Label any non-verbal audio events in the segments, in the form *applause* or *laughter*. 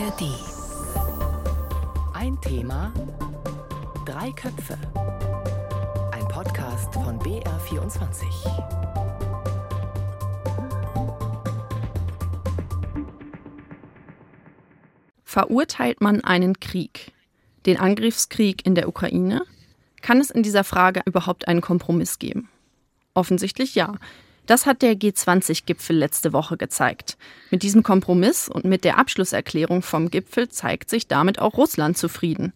ARD. Ein Thema, drei Köpfe. Ein Podcast von BR24. Verurteilt man einen Krieg, den Angriffskrieg in der Ukraine? Kann es in dieser Frage überhaupt einen Kompromiss geben? Offensichtlich ja. Das hat der G20-Gipfel letzte Woche gezeigt. Mit diesem Kompromiss und mit der Abschlusserklärung vom Gipfel zeigt sich damit auch Russland zufrieden.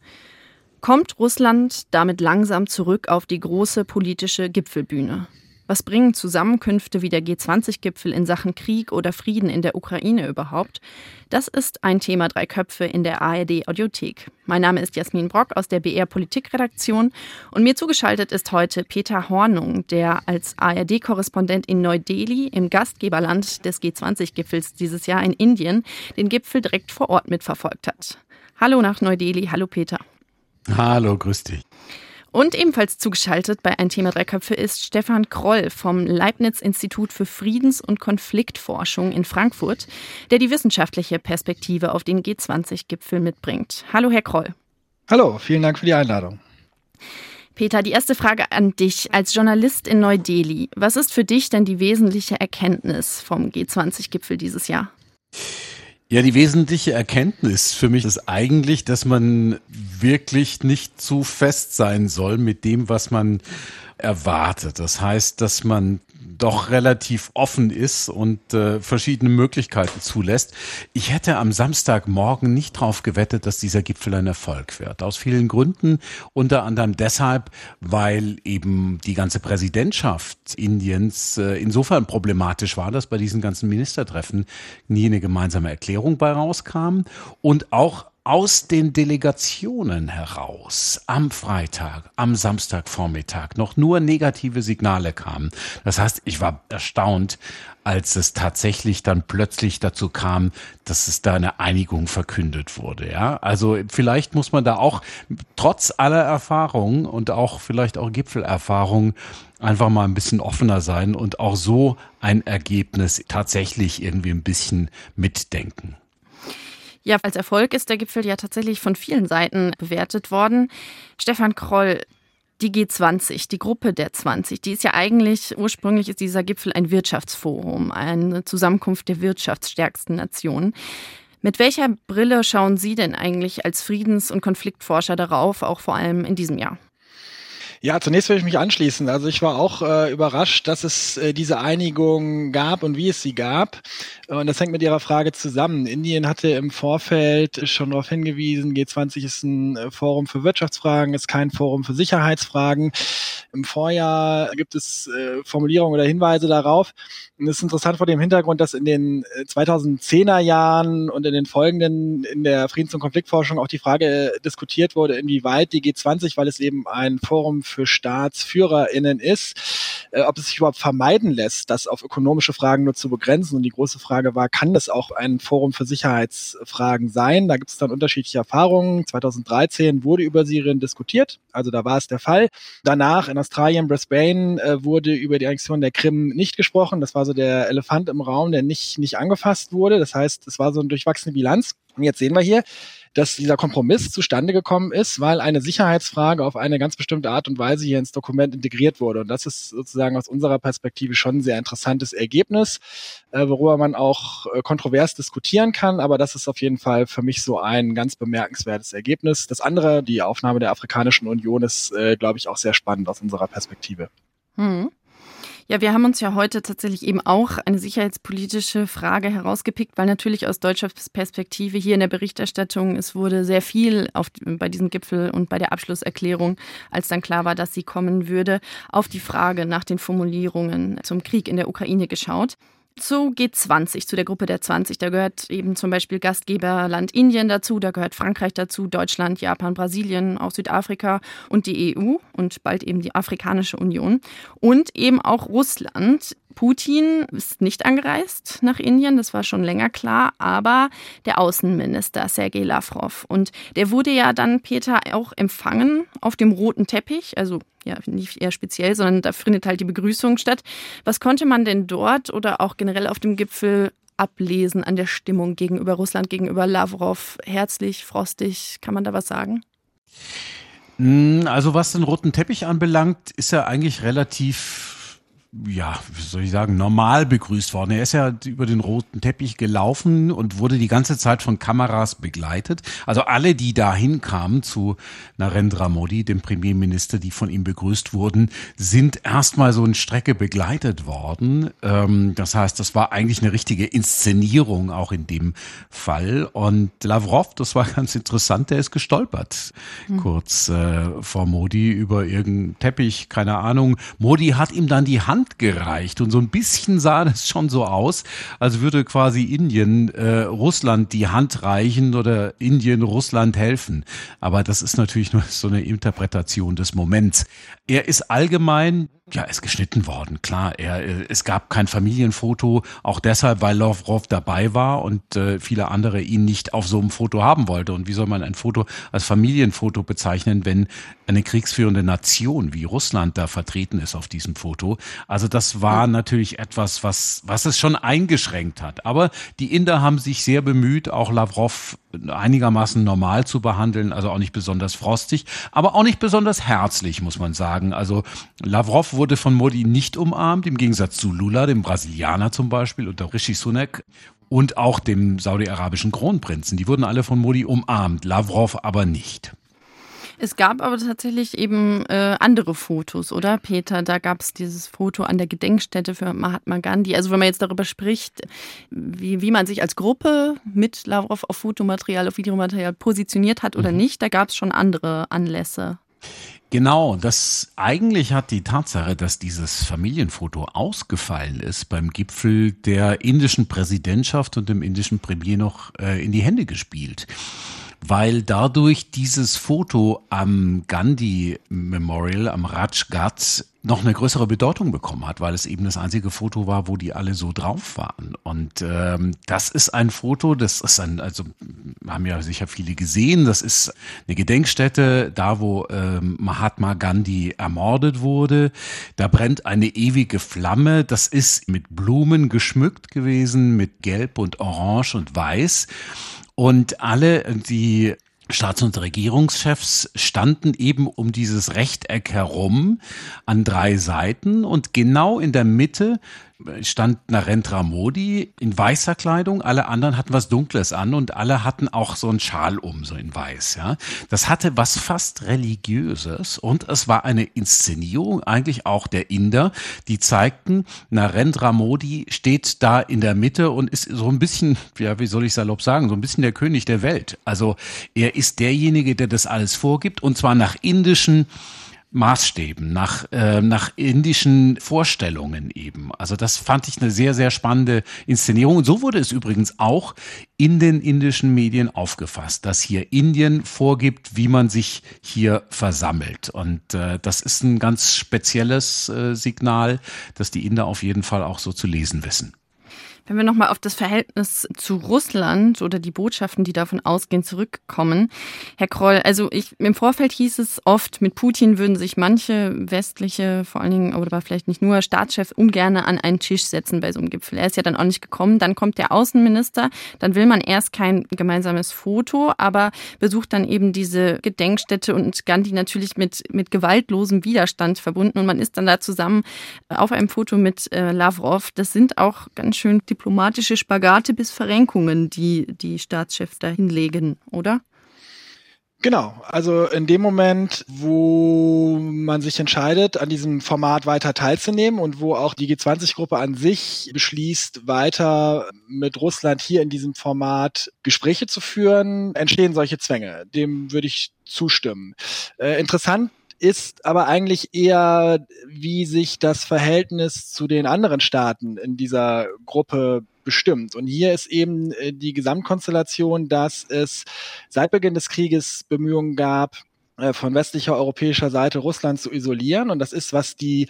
Kommt Russland damit langsam zurück auf die große politische Gipfelbühne? Was bringen Zusammenkünfte wie der G20-Gipfel in Sachen Krieg oder Frieden in der Ukraine überhaupt? Das ist ein Thema Drei Köpfe in der ARD Audiothek. Mein Name ist Jasmin Brock aus der BR Politikredaktion und mir zugeschaltet ist heute Peter Hornung, der als ARD-Korrespondent in Neu-Delhi im Gastgeberland des G20-Gipfels dieses Jahr in Indien den Gipfel direkt vor Ort mitverfolgt hat. Hallo nach Neu-Delhi, hallo Peter. Hallo, grüß dich. Und ebenfalls zugeschaltet bei Ein Thema Drei Köpfe ist Stefan Kroll vom Leibniz-Institut für Friedens- und Konfliktforschung in Frankfurt, der die wissenschaftliche Perspektive auf den G20-Gipfel mitbringt. Hallo, Herr Kroll. Hallo, vielen Dank für die Einladung. Peter, die erste Frage an dich als Journalist in Neu-Delhi. Was ist für dich denn die wesentliche Erkenntnis vom G20-Gipfel dieses Jahr? Ja, die wesentliche Erkenntnis für mich ist eigentlich, dass man wirklich nicht zu fest sein soll mit dem, was man erwartet. Das heißt, dass man doch relativ offen ist und äh, verschiedene Möglichkeiten zulässt. Ich hätte am Samstagmorgen nicht darauf gewettet, dass dieser Gipfel ein Erfolg wird. Aus vielen Gründen. Unter anderem deshalb, weil eben die ganze Präsidentschaft Indiens äh, insofern problematisch war, dass bei diesen ganzen Ministertreffen nie eine gemeinsame Erklärung bei rauskam und auch aus den Delegationen heraus am Freitag, am Samstagvormittag noch nur negative Signale kamen. Das heißt, ich war erstaunt, als es tatsächlich dann plötzlich dazu kam, dass es da eine Einigung verkündet wurde. Ja, also vielleicht muss man da auch trotz aller Erfahrungen und auch vielleicht auch Gipfelerfahrungen einfach mal ein bisschen offener sein und auch so ein Ergebnis tatsächlich irgendwie ein bisschen mitdenken. Ja, als Erfolg ist der Gipfel ja tatsächlich von vielen Seiten bewertet worden. Stefan Kroll, die G20, die Gruppe der 20, die ist ja eigentlich, ursprünglich ist dieser Gipfel ein Wirtschaftsforum, eine Zusammenkunft der wirtschaftsstärksten Nationen. Mit welcher Brille schauen Sie denn eigentlich als Friedens- und Konfliktforscher darauf, auch vor allem in diesem Jahr? Ja, zunächst würde ich mich anschließen. Also ich war auch äh, überrascht, dass es äh, diese Einigung gab und wie es sie gab. Und das hängt mit Ihrer Frage zusammen. Indien hatte im Vorfeld schon darauf hingewiesen, G20 ist ein äh, Forum für Wirtschaftsfragen, ist kein Forum für Sicherheitsfragen. Im Vorjahr gibt es äh, Formulierungen oder Hinweise darauf. Und es ist interessant vor dem Hintergrund, dass in den 2010er äh, Jahren und in den folgenden in der Friedens- und Konfliktforschung auch die Frage diskutiert wurde, inwieweit die G20, weil es eben ein Forum für StaatsführerInnen ist, äh, ob es sich überhaupt vermeiden lässt, das auf ökonomische Fragen nur zu begrenzen. Und die große Frage war, kann das auch ein Forum für Sicherheitsfragen sein? Da gibt es dann unterschiedliche Erfahrungen. 2013 wurde über Syrien diskutiert, also da war es der Fall. Danach in Australien, Brisbane, äh, wurde über die Annexion der Krim nicht gesprochen. Das war so der Elefant im Raum, der nicht, nicht angefasst wurde. Das heißt, es war so eine durchwachsene Bilanz. Und jetzt sehen wir hier, dass dieser Kompromiss zustande gekommen ist, weil eine Sicherheitsfrage auf eine ganz bestimmte Art und Weise hier ins Dokument integriert wurde. Und das ist sozusagen aus unserer Perspektive schon ein sehr interessantes Ergebnis, äh, worüber man auch äh, kontrovers diskutieren kann. Aber das ist auf jeden Fall für mich so ein ganz bemerkenswertes Ergebnis. Das andere, die Aufnahme der Afrikanischen Union, ist, äh, glaube ich, auch sehr spannend aus unserer Perspektive. Hm. Ja, wir haben uns ja heute tatsächlich eben auch eine sicherheitspolitische Frage herausgepickt, weil natürlich aus deutscher Perspektive hier in der Berichterstattung, es wurde sehr viel auf, bei diesem Gipfel und bei der Abschlusserklärung, als dann klar war, dass sie kommen würde, auf die Frage nach den Formulierungen zum Krieg in der Ukraine geschaut zu G20, zu der Gruppe der 20. Da gehört eben zum Beispiel Gastgeberland Indien dazu, da gehört Frankreich dazu, Deutschland, Japan, Brasilien, auch Südafrika und die EU und bald eben die Afrikanische Union und eben auch Russland. Putin ist nicht angereist nach Indien, das war schon länger klar, aber der Außenminister Sergei Lavrov. Und der wurde ja dann, Peter, auch empfangen auf dem roten Teppich, also ja, nicht eher speziell, sondern da findet halt die Begrüßung statt. Was konnte man denn dort oder auch generell auf dem Gipfel ablesen an der Stimmung gegenüber Russland, gegenüber Lavrov? Herzlich, frostig, kann man da was sagen? Hm, also was den roten Teppich anbelangt, ist er eigentlich relativ ja, wie soll ich sagen, normal begrüßt worden. Er ist ja über den roten Teppich gelaufen und wurde die ganze Zeit von Kameras begleitet. Also alle, die dahin kamen zu Narendra Modi, dem Premierminister, die von ihm begrüßt wurden, sind erstmal so eine Strecke begleitet worden. Ähm, das heißt, das war eigentlich eine richtige Inszenierung auch in dem Fall. Und Lavrov, das war ganz interessant, der ist gestolpert hm. kurz äh, vor Modi über irgendeinen Teppich, keine Ahnung. Modi hat ihm dann die Hand Hand gereicht. Und so ein bisschen sah das schon so aus, als würde quasi Indien äh, Russland die Hand reichen oder Indien Russland helfen. Aber das ist natürlich nur so eine Interpretation des Moments. Er ist allgemein ja, ist geschnitten worden, klar. Er, äh, es gab kein Familienfoto, auch deshalb, weil Lavrov dabei war und äh, viele andere ihn nicht auf so einem Foto haben wollte. Und wie soll man ein Foto als Familienfoto bezeichnen, wenn eine kriegsführende Nation wie Russland da vertreten ist auf diesem Foto? Also das war natürlich etwas, was, was es schon eingeschränkt hat. Aber die Inder haben sich sehr bemüht, auch Lavrov einigermaßen normal zu behandeln, also auch nicht besonders frostig, aber auch nicht besonders herzlich, muss man sagen. Also Lavrov wurde von Modi nicht umarmt, im Gegensatz zu Lula, dem Brasilianer zum Beispiel, unter Rishi Sunak und auch dem saudi-arabischen Kronprinzen. Die wurden alle von Modi umarmt, Lavrov aber nicht. Es gab aber tatsächlich eben äh, andere Fotos, oder Peter? Da gab es dieses Foto an der Gedenkstätte für Mahatma Gandhi. Also wenn man jetzt darüber spricht, wie, wie man sich als Gruppe mit Lavrov auf Fotomaterial, auf Videomaterial positioniert hat oder mhm. nicht, da gab es schon andere Anlässe. Genau, das eigentlich hat die Tatsache, dass dieses Familienfoto ausgefallen ist beim Gipfel der indischen Präsidentschaft und dem indischen Premier noch äh, in die Hände gespielt weil dadurch dieses Foto am Gandhi Memorial, am Rajghat, noch eine größere Bedeutung bekommen hat, weil es eben das einzige Foto war, wo die alle so drauf waren. Und ähm, das ist ein Foto, das ist ein, also haben ja sicher viele gesehen, das ist eine Gedenkstätte, da wo ähm, Mahatma Gandhi ermordet wurde. Da brennt eine ewige Flamme, das ist mit Blumen geschmückt gewesen, mit Gelb und Orange und Weiß. Und alle, die Staats- und Regierungschefs standen eben um dieses Rechteck herum an drei Seiten. Und genau in der Mitte stand Narendra Modi in weißer Kleidung, alle anderen hatten was Dunkles an und alle hatten auch so einen Schal um, so in weiß, ja. Das hatte was fast religiöses und es war eine Inszenierung eigentlich auch der Inder, die zeigten, Narendra Modi steht da in der Mitte und ist so ein bisschen, ja, wie soll ich salopp sagen, so ein bisschen der König der Welt. Also er ist derjenige, der das alles vorgibt und zwar nach indischen Maßstäben, nach, äh, nach indischen Vorstellungen eben. Also das fand ich eine sehr, sehr spannende Inszenierung. Und so wurde es übrigens auch in den indischen Medien aufgefasst, dass hier Indien vorgibt, wie man sich hier versammelt. Und äh, das ist ein ganz spezielles äh, Signal, dass die Inder auf jeden Fall auch so zu lesen wissen. Wenn wir nochmal auf das Verhältnis zu Russland oder die Botschaften, die davon ausgehen, zurückkommen. Herr Kroll, also ich, im Vorfeld hieß es oft, mit Putin würden sich manche westliche, vor allen Dingen, oder vielleicht nicht nur, Staatschefs ungern an einen Tisch setzen bei so einem Gipfel. Er ist ja dann auch nicht gekommen. Dann kommt der Außenminister. Dann will man erst kein gemeinsames Foto, aber besucht dann eben diese Gedenkstätte und Gandhi natürlich mit, mit gewaltlosem Widerstand verbunden. Und man ist dann da zusammen auf einem Foto mit äh, Lavrov. Das sind auch ganz schön diplomatische Spagate bis Verrenkungen, die die Staatschefs da hinlegen, oder? Genau, also in dem Moment, wo man sich entscheidet, an diesem Format weiter teilzunehmen und wo auch die G20-Gruppe an sich beschließt, weiter mit Russland hier in diesem Format Gespräche zu führen, entstehen solche Zwänge. Dem würde ich zustimmen. Äh, interessant ist aber eigentlich eher, wie sich das Verhältnis zu den anderen Staaten in dieser Gruppe bestimmt. Und hier ist eben äh, die Gesamtkonstellation, dass es seit Beginn des Krieges Bemühungen gab, äh, von westlicher europäischer Seite Russland zu isolieren. Und das ist, was die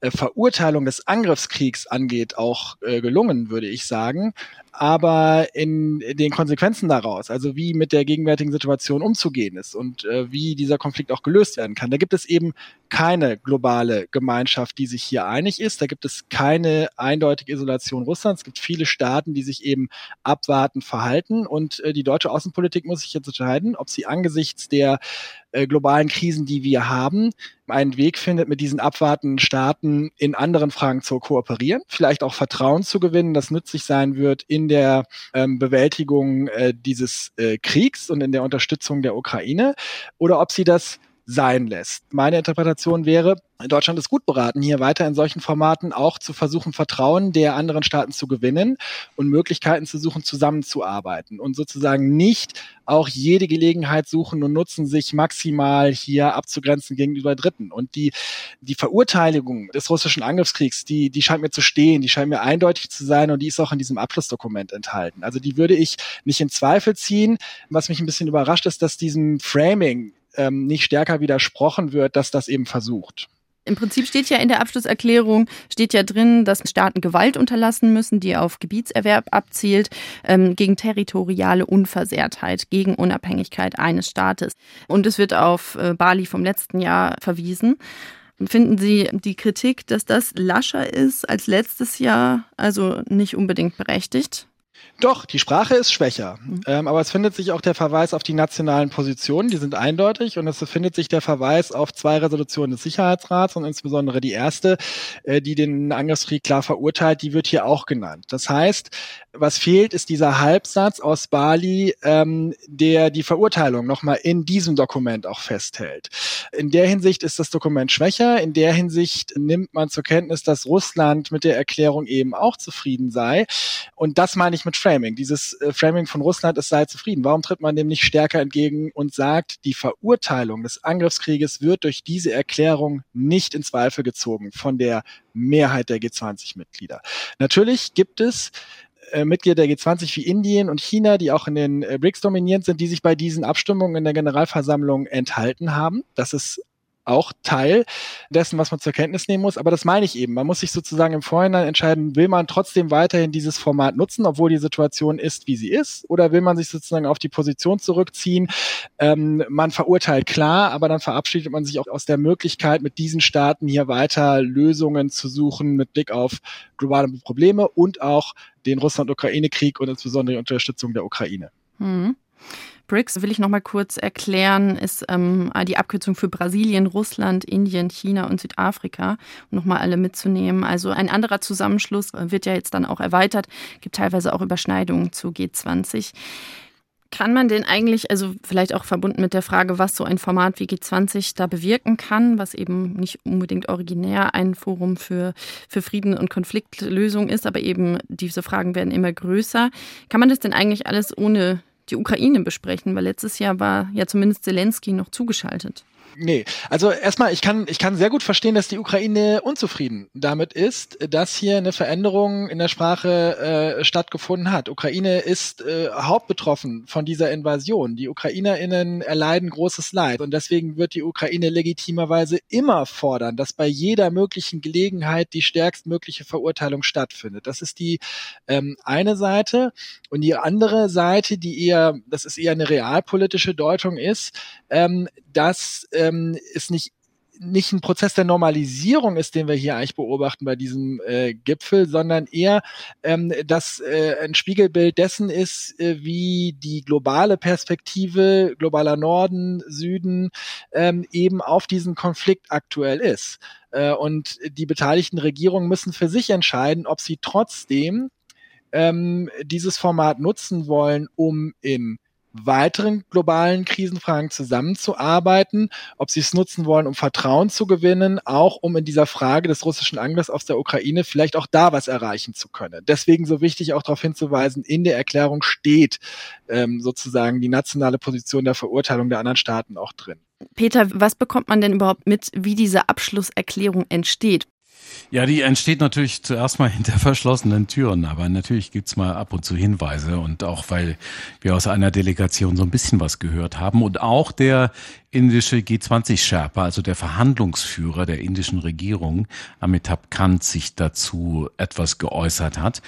äh, Verurteilung des Angriffskriegs angeht, auch gelungen, würde ich sagen. Aber in den Konsequenzen daraus, also wie mit der gegenwärtigen Situation umzugehen ist und äh, wie dieser Konflikt auch gelöst werden kann, da gibt es eben keine globale Gemeinschaft, die sich hier einig ist. Da gibt es keine eindeutige Isolation Russlands. Es gibt viele Staaten, die sich eben abwartend verhalten. Und äh, die deutsche Außenpolitik muss sich jetzt entscheiden, ob sie angesichts der äh, globalen Krisen, die wir haben, einen Weg findet, mit diesen abwartenden Staaten in anderen Fragen zu kooperieren, vielleicht auch Vertrauen zu gewinnen, das nützlich sein wird in der ähm, Bewältigung äh, dieses äh, Kriegs und in der Unterstützung der Ukraine, oder ob sie das sein lässt. Meine Interpretation wäre, Deutschland ist gut beraten, hier weiter in solchen Formaten auch zu versuchen, Vertrauen der anderen Staaten zu gewinnen und Möglichkeiten zu suchen, zusammenzuarbeiten und sozusagen nicht auch jede Gelegenheit suchen und nutzen, sich maximal hier abzugrenzen gegenüber Dritten. Und die, die Verurteilung des russischen Angriffskriegs, die, die scheint mir zu stehen, die scheint mir eindeutig zu sein und die ist auch in diesem Abschlussdokument enthalten. Also die würde ich nicht in Zweifel ziehen. Was mich ein bisschen überrascht ist, dass diesem Framing ähm, nicht stärker widersprochen wird, dass das eben versucht. Im Prinzip steht ja in der Abschlusserklärung, steht ja drin, dass Staaten Gewalt unterlassen müssen, die auf Gebietserwerb abzielt, ähm, gegen territoriale Unversehrtheit, gegen Unabhängigkeit eines Staates. Und es wird auf äh, Bali vom letzten Jahr verwiesen. Finden Sie die Kritik, dass das lascher ist als letztes Jahr, also nicht unbedingt berechtigt? Doch, die Sprache ist schwächer. Mhm. Ähm, aber es findet sich auch der Verweis auf die nationalen Positionen, die sind eindeutig. Und es findet sich der Verweis auf zwei Resolutionen des Sicherheitsrats und insbesondere die erste, äh, die den Angriffskrieg klar verurteilt, die wird hier auch genannt. Das heißt, was fehlt, ist dieser Halbsatz aus Bali, ähm, der die Verurteilung nochmal in diesem Dokument auch festhält. In der Hinsicht ist das Dokument schwächer. In der Hinsicht nimmt man zur Kenntnis, dass Russland mit der Erklärung eben auch zufrieden sei. Und das meine ich mit Framing. Dieses äh, Framing von Russland, es sei zufrieden. Warum tritt man dem nicht stärker entgegen und sagt, die Verurteilung des Angriffskrieges wird durch diese Erklärung nicht in Zweifel gezogen von der Mehrheit der G20-Mitglieder. Natürlich gibt es äh, Mitglieder der G20 wie Indien und China, die auch in den äh, BRICS dominierend sind, die sich bei diesen Abstimmungen in der Generalversammlung enthalten haben. Das ist auch Teil dessen, was man zur Kenntnis nehmen muss. Aber das meine ich eben. Man muss sich sozusagen im Vorhinein entscheiden, will man trotzdem weiterhin dieses Format nutzen, obwohl die Situation ist, wie sie ist, oder will man sich sozusagen auf die Position zurückziehen? Ähm, man verurteilt klar, aber dann verabschiedet man sich auch aus der Möglichkeit, mit diesen Staaten hier weiter Lösungen zu suchen mit Blick auf globale Probleme und auch den Russland-Ukraine-Krieg und insbesondere die Unterstützung der Ukraine. Hm. BRICS will ich noch mal kurz erklären, ist ähm, die Abkürzung für Brasilien, Russland, Indien, China und Südafrika, um noch mal alle mitzunehmen. Also ein anderer Zusammenschluss wird ja jetzt dann auch erweitert, gibt teilweise auch Überschneidungen zu G20. Kann man denn eigentlich, also vielleicht auch verbunden mit der Frage, was so ein Format wie G20 da bewirken kann, was eben nicht unbedingt originär ein Forum für, für Frieden und Konfliktlösung ist, aber eben diese Fragen werden immer größer. Kann man das denn eigentlich alles ohne die Ukraine besprechen, weil letztes Jahr war ja zumindest Zelensky noch zugeschaltet. Nee, also erstmal, ich kann, ich kann sehr gut verstehen, dass die Ukraine unzufrieden damit ist, dass hier eine Veränderung in der Sprache äh, stattgefunden hat. Ukraine ist äh, hauptbetroffen von dieser Invasion. Die UkrainerInnen erleiden großes Leid und deswegen wird die Ukraine legitimerweise immer fordern, dass bei jeder möglichen Gelegenheit die stärkstmögliche Verurteilung stattfindet. Das ist die ähm, eine Seite und die andere Seite, die eher, das ist eher eine realpolitische Deutung ist, ähm, dass ähm, es nicht nicht ein Prozess der Normalisierung ist, den wir hier eigentlich beobachten bei diesem äh, Gipfel, sondern eher ähm, dass äh, ein Spiegelbild dessen ist, äh, wie die globale Perspektive globaler Norden, Süden ähm, eben auf diesen Konflikt aktuell ist. Äh, und die beteiligten Regierungen müssen für sich entscheiden, ob sie trotzdem ähm, dieses Format nutzen wollen, um in weiteren globalen Krisenfragen zusammenzuarbeiten, ob sie es nutzen wollen, um Vertrauen zu gewinnen, auch um in dieser Frage des russischen Angriffs aus der Ukraine vielleicht auch da was erreichen zu können. Deswegen so wichtig auch darauf hinzuweisen, in der Erklärung steht ähm, sozusagen die nationale Position der Verurteilung der anderen Staaten auch drin. Peter, was bekommt man denn überhaupt mit, wie diese Abschlusserklärung entsteht? Ja, die entsteht natürlich zuerst mal *laughs* hinter verschlossenen Türen, aber natürlich gibt's mal ab und zu Hinweise und auch weil wir aus einer Delegation so ein bisschen was gehört haben und auch der indische G20-Sherpa, also der Verhandlungsführer der indischen Regierung, Amitabh Kant, sich dazu etwas geäußert hat.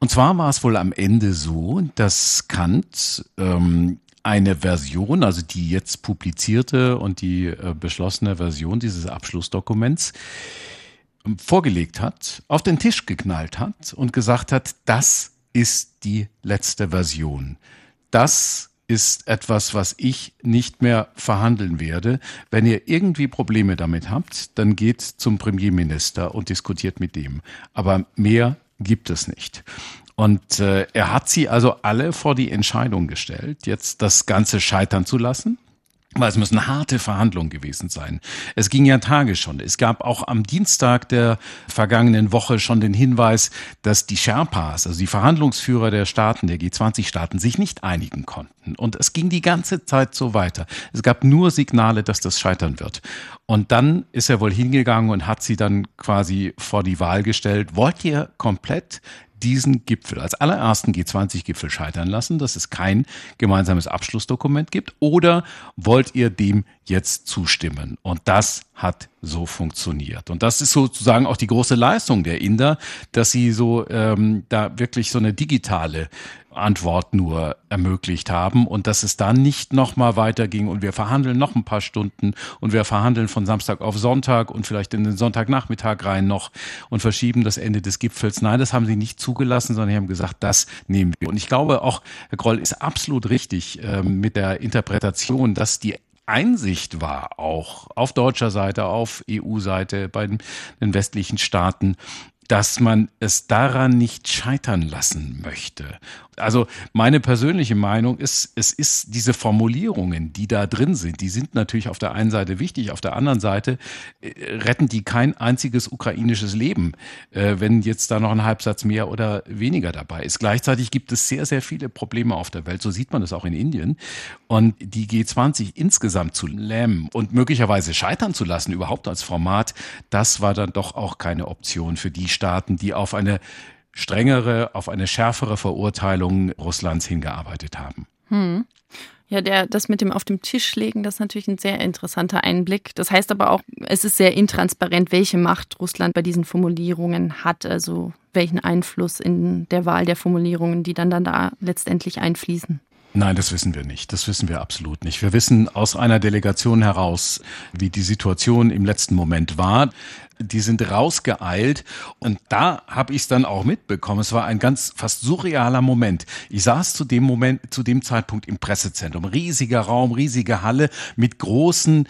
Und zwar war es wohl am Ende so, dass Kant ähm, eine Version, also die jetzt publizierte und die äh, beschlossene Version dieses Abschlussdokuments, vorgelegt hat, auf den Tisch geknallt hat und gesagt hat, das ist die letzte Version. Das ist etwas, was ich nicht mehr verhandeln werde. Wenn ihr irgendwie Probleme damit habt, dann geht zum Premierminister und diskutiert mit dem. Aber mehr gibt es nicht. Und äh, er hat sie also alle vor die Entscheidung gestellt, jetzt das Ganze scheitern zu lassen weil es müssen harte Verhandlungen gewesen sein. Es ging ja Tage schon. Es gab auch am Dienstag der vergangenen Woche schon den Hinweis, dass die Sherpas, also die Verhandlungsführer der Staaten, der G20-Staaten, sich nicht einigen konnten. Und es ging die ganze Zeit so weiter. Es gab nur Signale, dass das scheitern wird. Und dann ist er wohl hingegangen und hat sie dann quasi vor die Wahl gestellt. Wollt ihr komplett diesen Gipfel als allerersten G20-Gipfel scheitern lassen, dass es kein gemeinsames Abschlussdokument gibt? Oder wollt ihr dem jetzt zustimmen? Und das hat so funktioniert. Und das ist sozusagen auch die große Leistung der Inder, dass sie so ähm, da wirklich so eine digitale Antwort nur ermöglicht haben und dass es dann nicht nochmal weiterging und wir verhandeln noch ein paar Stunden und wir verhandeln von Samstag auf Sonntag und vielleicht in den Sonntagnachmittag rein noch und verschieben das Ende des Gipfels. Nein, das haben sie nicht zugelassen, sondern sie haben gesagt, das nehmen wir. Und ich glaube auch, Herr Groll ist absolut richtig äh, mit der Interpretation, dass die Einsicht war, auch auf deutscher Seite, auf EU-Seite, bei den westlichen Staaten, dass man es daran nicht scheitern lassen möchte. Also meine persönliche Meinung ist, es ist diese Formulierungen, die da drin sind, die sind natürlich auf der einen Seite wichtig, auf der anderen Seite äh, retten die kein einziges ukrainisches Leben, äh, wenn jetzt da noch ein Halbsatz mehr oder weniger dabei ist. Gleichzeitig gibt es sehr, sehr viele Probleme auf der Welt, so sieht man das auch in Indien. Und die G20 insgesamt zu lähmen und möglicherweise scheitern zu lassen, überhaupt als Format, das war dann doch auch keine Option für die Staaten, die auf eine strengere, auf eine schärfere Verurteilung Russlands hingearbeitet haben. Hm. Ja, der, das mit dem auf dem Tisch legen, das ist natürlich ein sehr interessanter Einblick. Das heißt aber auch, es ist sehr intransparent, welche Macht Russland bei diesen Formulierungen hat, also welchen Einfluss in der Wahl der Formulierungen, die dann, dann da letztendlich einfließen. Nein, das wissen wir nicht. Das wissen wir absolut nicht. Wir wissen aus einer Delegation heraus, wie die Situation im letzten Moment war die sind rausgeeilt und da habe ich es dann auch mitbekommen. Es war ein ganz fast surrealer Moment. Ich saß zu dem Moment, zu dem Zeitpunkt im Pressezentrum, riesiger Raum, riesige Halle mit großen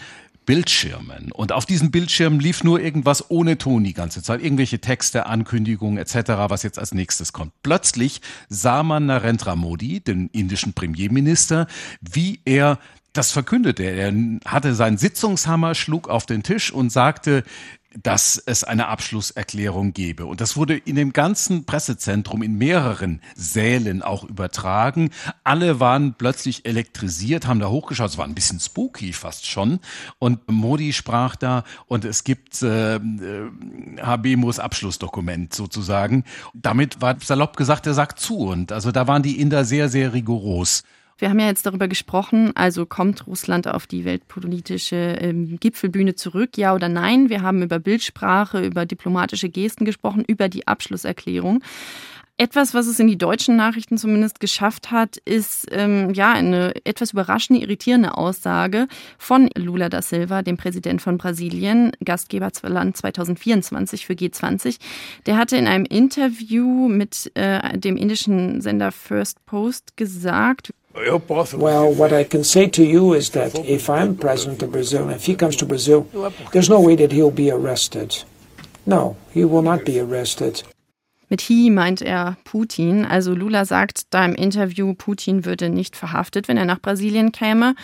Bildschirmen. Und auf diesen Bildschirmen lief nur irgendwas ohne Ton die ganze Zeit. Irgendwelche Texte, Ankündigungen etc., was jetzt als nächstes kommt. Plötzlich sah man Narendra Modi, den indischen Premierminister, wie er das verkündete. Er hatte seinen Sitzungshammer, schlug auf den Tisch und sagte, dass es eine Abschlusserklärung gebe. Und das wurde in dem ganzen Pressezentrum in mehreren Sälen auch übertragen. Alle waren plötzlich elektrisiert, haben da hochgeschaut. Es war ein bisschen spooky fast schon. Und Modi sprach da und es gibt äh, äh Habemos Abschlussdokument sozusagen. Damit war salopp gesagt der Sack zu. Und also da waren die Inder sehr, sehr rigoros. Wir haben ja jetzt darüber gesprochen, also kommt Russland auf die weltpolitische ähm, Gipfelbühne zurück, ja oder nein? Wir haben über Bildsprache, über diplomatische Gesten gesprochen, über die Abschlusserklärung. Etwas, was es in die deutschen Nachrichten zumindest geschafft hat, ist ähm, ja eine etwas überraschende, irritierende Aussage von Lula da Silva, dem Präsident von Brasilien, Gastgeberland 2024 für G20. Der hatte in einem Interview mit äh, dem indischen Sender First Post gesagt, Well, what I can say to you is that if I'm president of Brazil, if he comes to Brazil, there's no way that he'll be arrested. No, he will not be arrested. Mit he meint er Putin. Also Lula sagt da im Interview, Putin würde nicht verhaftet, wenn er nach Brasilien käme.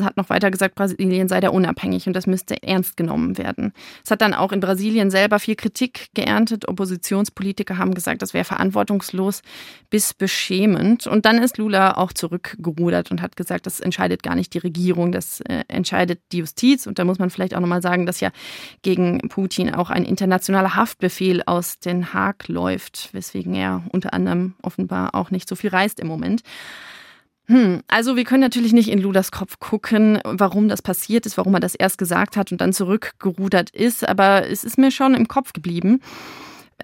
Hat noch weiter gesagt, Brasilien sei da unabhängig und das müsste ernst genommen werden. Es hat dann auch in Brasilien selber viel Kritik geerntet. Oppositionspolitiker haben gesagt, das wäre verantwortungslos bis beschämend. Und dann ist Lula auch zurückgerudert und hat gesagt, das entscheidet gar nicht die Regierung, das äh, entscheidet die Justiz. Und da muss man vielleicht auch nochmal sagen, dass ja gegen Putin auch ein internationaler Haftbefehl aus Den Haag läuft, weswegen er unter anderem offenbar auch nicht so viel reist im Moment. Hm, also wir können natürlich nicht in Ludas Kopf gucken, warum das passiert ist, warum er das erst gesagt hat und dann zurückgerudert ist, aber es ist mir schon im Kopf geblieben.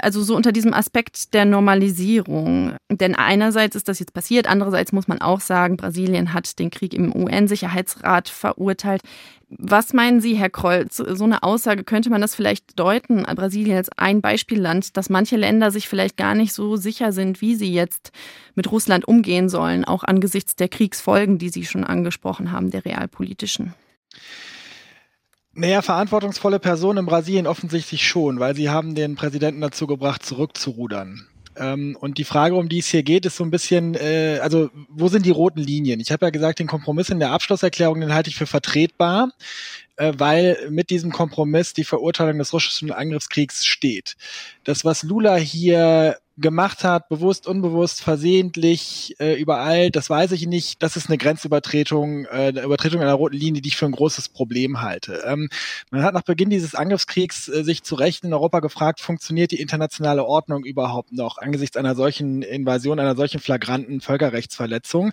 Also so unter diesem Aspekt der Normalisierung. Denn einerseits ist das jetzt passiert, andererseits muss man auch sagen, Brasilien hat den Krieg im UN-Sicherheitsrat verurteilt. Was meinen Sie, Herr Kroll? So eine Aussage könnte man das vielleicht deuten, Brasilien als ein Beispielland, dass manche Länder sich vielleicht gar nicht so sicher sind, wie sie jetzt mit Russland umgehen sollen, auch angesichts der Kriegsfolgen, die Sie schon angesprochen haben, der realpolitischen. Naja, verantwortungsvolle Personen in Brasilien offensichtlich schon, weil sie haben den Präsidenten dazu gebracht, zurückzurudern. Ähm, und die Frage, um die es hier geht, ist so ein bisschen, äh, also wo sind die roten Linien? Ich habe ja gesagt, den Kompromiss in der Abschlusserklärung, den halte ich für vertretbar, äh, weil mit diesem Kompromiss die Verurteilung des russischen Angriffskriegs steht. Das, was Lula hier gemacht hat, bewusst, unbewusst, versehentlich, äh, überall, das weiß ich nicht. Das ist eine Grenzübertretung, äh, eine Übertretung einer roten Linie, die ich für ein großes Problem halte. Ähm, man hat nach Beginn dieses Angriffskriegs äh, sich zu Recht in Europa gefragt, funktioniert die internationale Ordnung überhaupt noch angesichts einer solchen Invasion, einer solchen flagranten Völkerrechtsverletzung?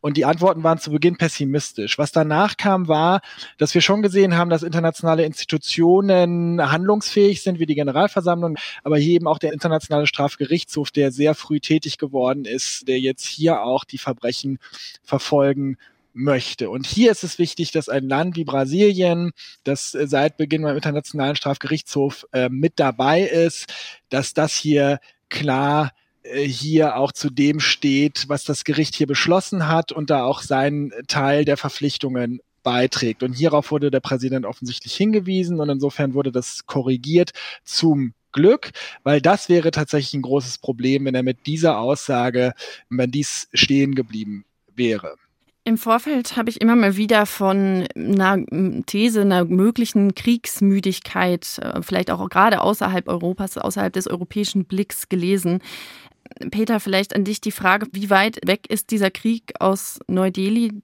Und die Antworten waren zu Beginn pessimistisch. Was danach kam, war, dass wir schon gesehen haben, dass internationale Institutionen handlungsfähig sind, wie die Generalversammlung, aber hier eben auch der internationale Strafgerichtshof Gerichtshof, der sehr früh tätig geworden ist, der jetzt hier auch die Verbrechen verfolgen möchte. Und hier ist es wichtig, dass ein Land wie Brasilien, das äh, seit Beginn beim Internationalen Strafgerichtshof äh, mit dabei ist, dass das hier klar äh, hier auch zu dem steht, was das Gericht hier beschlossen hat und da auch seinen Teil der Verpflichtungen beiträgt. Und hierauf wurde der Präsident offensichtlich hingewiesen und insofern wurde das korrigiert zum Glück, weil das wäre tatsächlich ein großes Problem, wenn er mit dieser Aussage, wenn dies stehen geblieben wäre. Im Vorfeld habe ich immer mal wieder von einer These, einer möglichen Kriegsmüdigkeit, äh, vielleicht auch gerade außerhalb Europas, außerhalb des europäischen Blicks gelesen. Peter, vielleicht an dich die Frage, wie weit weg ist dieser Krieg aus Neu-Delhi?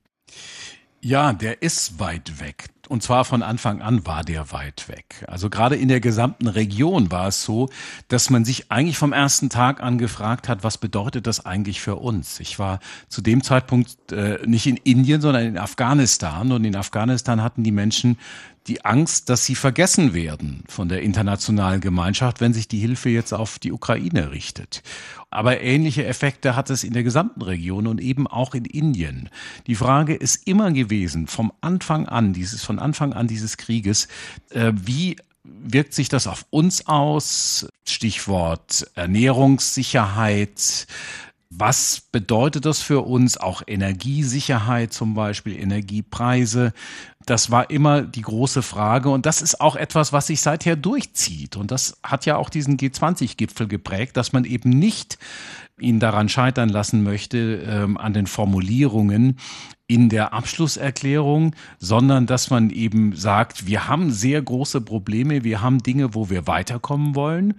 Ja, der ist weit weg. Und zwar von Anfang an war der weit weg. Also gerade in der gesamten Region war es so, dass man sich eigentlich vom ersten Tag an gefragt hat, was bedeutet das eigentlich für uns? Ich war zu dem Zeitpunkt äh, nicht in Indien, sondern in Afghanistan. Und in Afghanistan hatten die Menschen die Angst, dass sie vergessen werden von der internationalen Gemeinschaft, wenn sich die Hilfe jetzt auf die Ukraine richtet. Aber ähnliche Effekte hat es in der gesamten Region und eben auch in Indien. Die Frage ist immer gewesen, vom Anfang an, dieses, von Anfang an dieses Krieges, äh, wie wirkt sich das auf uns aus? Stichwort Ernährungssicherheit, was bedeutet das für uns? Auch Energiesicherheit zum Beispiel, Energiepreise. Das war immer die große Frage. Und das ist auch etwas, was sich seither durchzieht. Und das hat ja auch diesen G20-Gipfel geprägt, dass man eben nicht ihn daran scheitern lassen möchte, ähm, an den Formulierungen in der Abschlusserklärung, sondern dass man eben sagt, wir haben sehr große Probleme, wir haben Dinge, wo wir weiterkommen wollen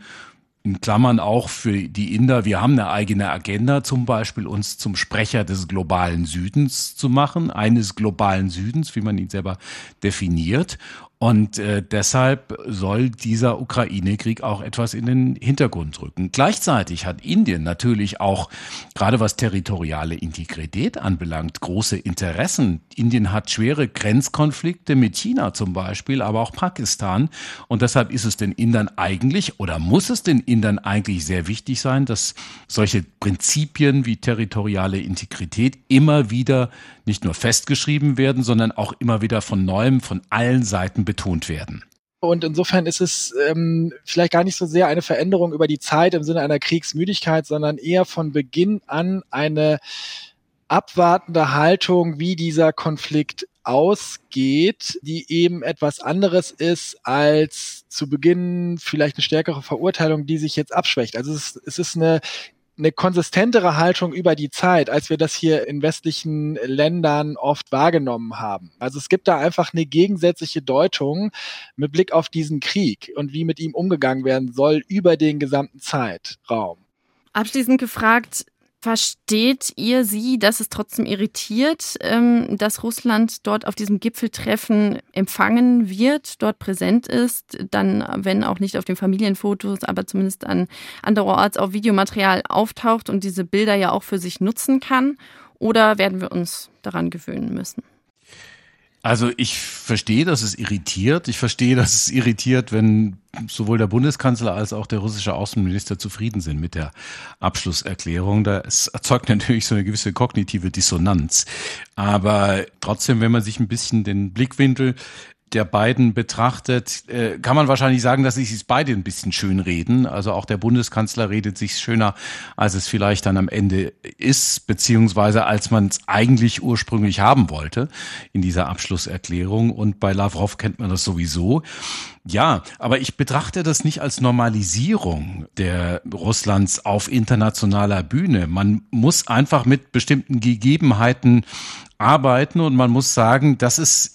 in Klammern auch für die Inder, wir haben eine eigene Agenda, zum Beispiel uns zum Sprecher des globalen Südens zu machen, eines globalen Südens, wie man ihn selber definiert. Und äh, deshalb soll dieser Ukraine-Krieg auch etwas in den Hintergrund rücken. Gleichzeitig hat Indien natürlich auch, gerade was territoriale Integrität anbelangt, große Interessen. Indien hat schwere Grenzkonflikte mit China zum Beispiel, aber auch Pakistan. Und deshalb ist es den Indern eigentlich oder muss es den Indern eigentlich sehr wichtig sein, dass solche Prinzipien wie territoriale Integrität immer wieder nicht nur festgeschrieben werden, sondern auch immer wieder von neuem, von allen Seiten betont werden. Und insofern ist es ähm, vielleicht gar nicht so sehr eine Veränderung über die Zeit im Sinne einer Kriegsmüdigkeit, sondern eher von Beginn an eine abwartende Haltung, wie dieser Konflikt ausgeht, die eben etwas anderes ist als zu Beginn vielleicht eine stärkere Verurteilung, die sich jetzt abschwächt. Also es, es ist eine eine konsistentere Haltung über die Zeit, als wir das hier in westlichen Ländern oft wahrgenommen haben. Also es gibt da einfach eine gegensätzliche Deutung mit Blick auf diesen Krieg und wie mit ihm umgegangen werden soll über den gesamten Zeitraum. Abschließend gefragt, Versteht ihr sie, dass es trotzdem irritiert, ähm, dass Russland dort auf diesem Gipfeltreffen empfangen wird, dort präsent ist, dann, wenn auch nicht auf den Familienfotos, aber zumindest an andererorts auf Videomaterial auftaucht und diese Bilder ja auch für sich nutzen kann? Oder werden wir uns daran gewöhnen müssen? Also ich verstehe, dass es irritiert. Ich verstehe, dass es irritiert, wenn sowohl der Bundeskanzler als auch der russische Außenminister zufrieden sind mit der Abschlusserklärung. Das erzeugt natürlich so eine gewisse kognitive Dissonanz. Aber trotzdem, wenn man sich ein bisschen den Blickwinkel der beiden betrachtet, äh, kann man wahrscheinlich sagen, dass sich beide ein bisschen schön reden. Also auch der Bundeskanzler redet sich schöner, als es vielleicht dann am Ende ist, beziehungsweise als man es eigentlich ursprünglich haben wollte in dieser Abschlusserklärung. Und bei Lavrov kennt man das sowieso. Ja, aber ich betrachte das nicht als Normalisierung der Russlands auf internationaler Bühne. Man muss einfach mit bestimmten Gegebenheiten arbeiten und man muss sagen, das ist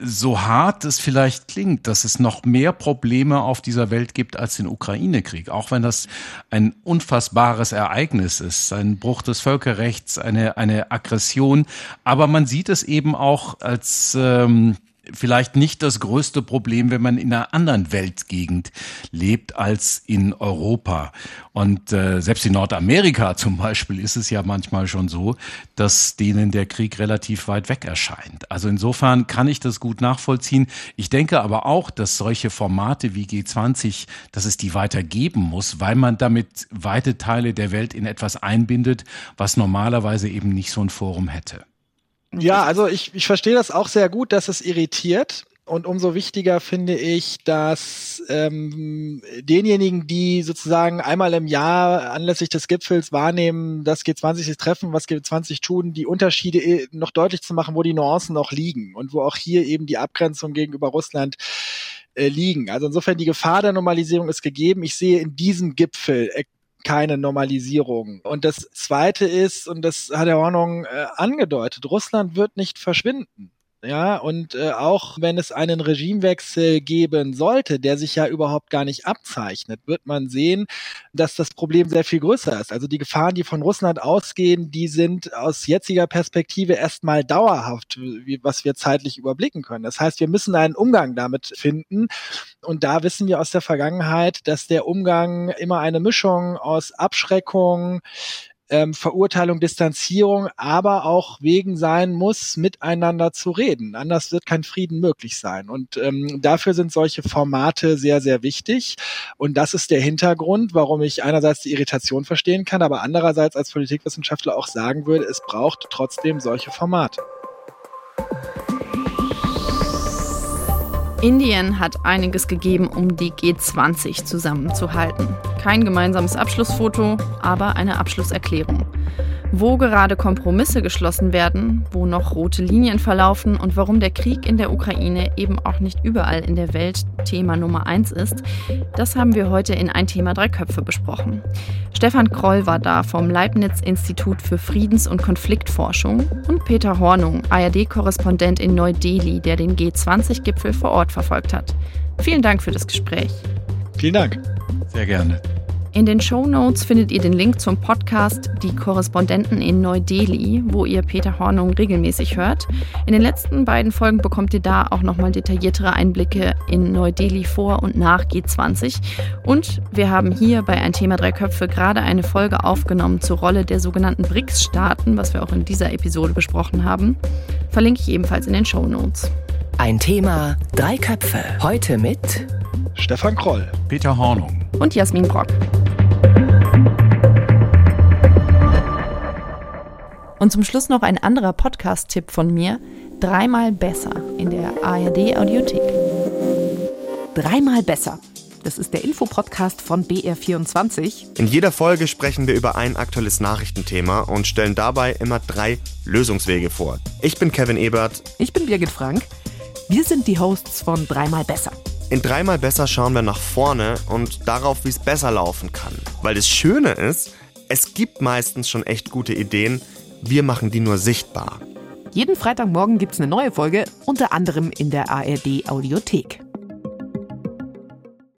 so hart es vielleicht klingt, dass es noch mehr Probleme auf dieser Welt gibt als den Ukraine-Krieg, auch wenn das ein unfassbares Ereignis ist, ein Bruch des Völkerrechts, eine, eine Aggression, aber man sieht es eben auch als ähm, vielleicht nicht das größte Problem, wenn man in einer anderen Weltgegend lebt als in Europa. Und äh, selbst in Nordamerika zum Beispiel ist es ja manchmal schon so, dass denen der Krieg relativ weit weg erscheint. Also insofern kann ich das gut nachvollziehen. Ich denke aber auch, dass solche Formate wie G20, dass es die weiter geben muss, weil man damit weite Teile der Welt in etwas einbindet, was normalerweise eben nicht so ein Forum hätte. Ja, also ich, ich verstehe das auch sehr gut, dass es irritiert. Und umso wichtiger finde ich, dass ähm, denjenigen, die sozusagen einmal im Jahr anlässlich des Gipfels wahrnehmen, das G20 sich treffen, was G20 tun, die Unterschiede äh, noch deutlich zu machen, wo die Nuancen noch liegen und wo auch hier eben die Abgrenzung gegenüber Russland äh, liegen. Also insofern die Gefahr der Normalisierung ist gegeben. Ich sehe in diesem Gipfel keine Normalisierung. Und das Zweite ist, und das hat Herr Hornung äh, angedeutet, Russland wird nicht verschwinden. Ja, und äh, auch wenn es einen Regimewechsel geben sollte, der sich ja überhaupt gar nicht abzeichnet, wird man sehen, dass das Problem sehr viel größer ist. Also die Gefahren, die von Russland ausgehen, die sind aus jetziger Perspektive erstmal dauerhaft, wie, was wir zeitlich überblicken können. Das heißt, wir müssen einen Umgang damit finden. Und da wissen wir aus der Vergangenheit, dass der Umgang immer eine Mischung aus Abschreckung, ähm, Verurteilung, Distanzierung, aber auch wegen sein muss, miteinander zu reden. Anders wird kein Frieden möglich sein. Und ähm, dafür sind solche Formate sehr, sehr wichtig. Und das ist der Hintergrund, warum ich einerseits die Irritation verstehen kann, aber andererseits als Politikwissenschaftler auch sagen würde, es braucht trotzdem solche Formate. Indien hat einiges gegeben, um die G20 zusammenzuhalten. Kein gemeinsames Abschlussfoto, aber eine Abschlusserklärung wo gerade Kompromisse geschlossen werden, wo noch rote Linien verlaufen und warum der Krieg in der Ukraine eben auch nicht überall in der Welt Thema Nummer eins ist, das haben wir heute in ein Thema drei Köpfe besprochen. Stefan Kroll war da vom Leibniz-Institut für Friedens- und Konfliktforschung und Peter Hornung, ARD-Korrespondent in Neu-Delhi, der den G20-Gipfel vor Ort verfolgt hat. Vielen Dank für das Gespräch. Vielen Dank. Sehr gerne. In den Show Notes findet ihr den Link zum Podcast Die Korrespondenten in Neu-Delhi, wo ihr Peter Hornung regelmäßig hört. In den letzten beiden Folgen bekommt ihr da auch nochmal detailliertere Einblicke in Neu-Delhi vor und nach G20. Und wir haben hier bei Ein Thema Drei Köpfe gerade eine Folge aufgenommen zur Rolle der sogenannten BRICS-Staaten, was wir auch in dieser Episode besprochen haben. Verlinke ich ebenfalls in den Show Notes. Ein Thema Drei Köpfe. Heute mit Stefan Kroll, Peter Hornung und Jasmin Brock. Und zum Schluss noch ein anderer Podcast-Tipp von mir. Dreimal besser in der ARD Audiothek. Dreimal besser. Das ist der Infopodcast von BR24. In jeder Folge sprechen wir über ein aktuelles Nachrichtenthema und stellen dabei immer drei Lösungswege vor. Ich bin Kevin Ebert. Ich bin Birgit Frank. Wir sind die Hosts von Dreimal besser. In dreimal besser schauen wir nach vorne und darauf, wie es besser laufen kann. Weil das Schöne ist, Es gibt meistens schon echt gute Ideen, wir machen die nur sichtbar. Jeden Freitagmorgen gibt es eine neue Folge, unter anderem in der ARD Audiothek.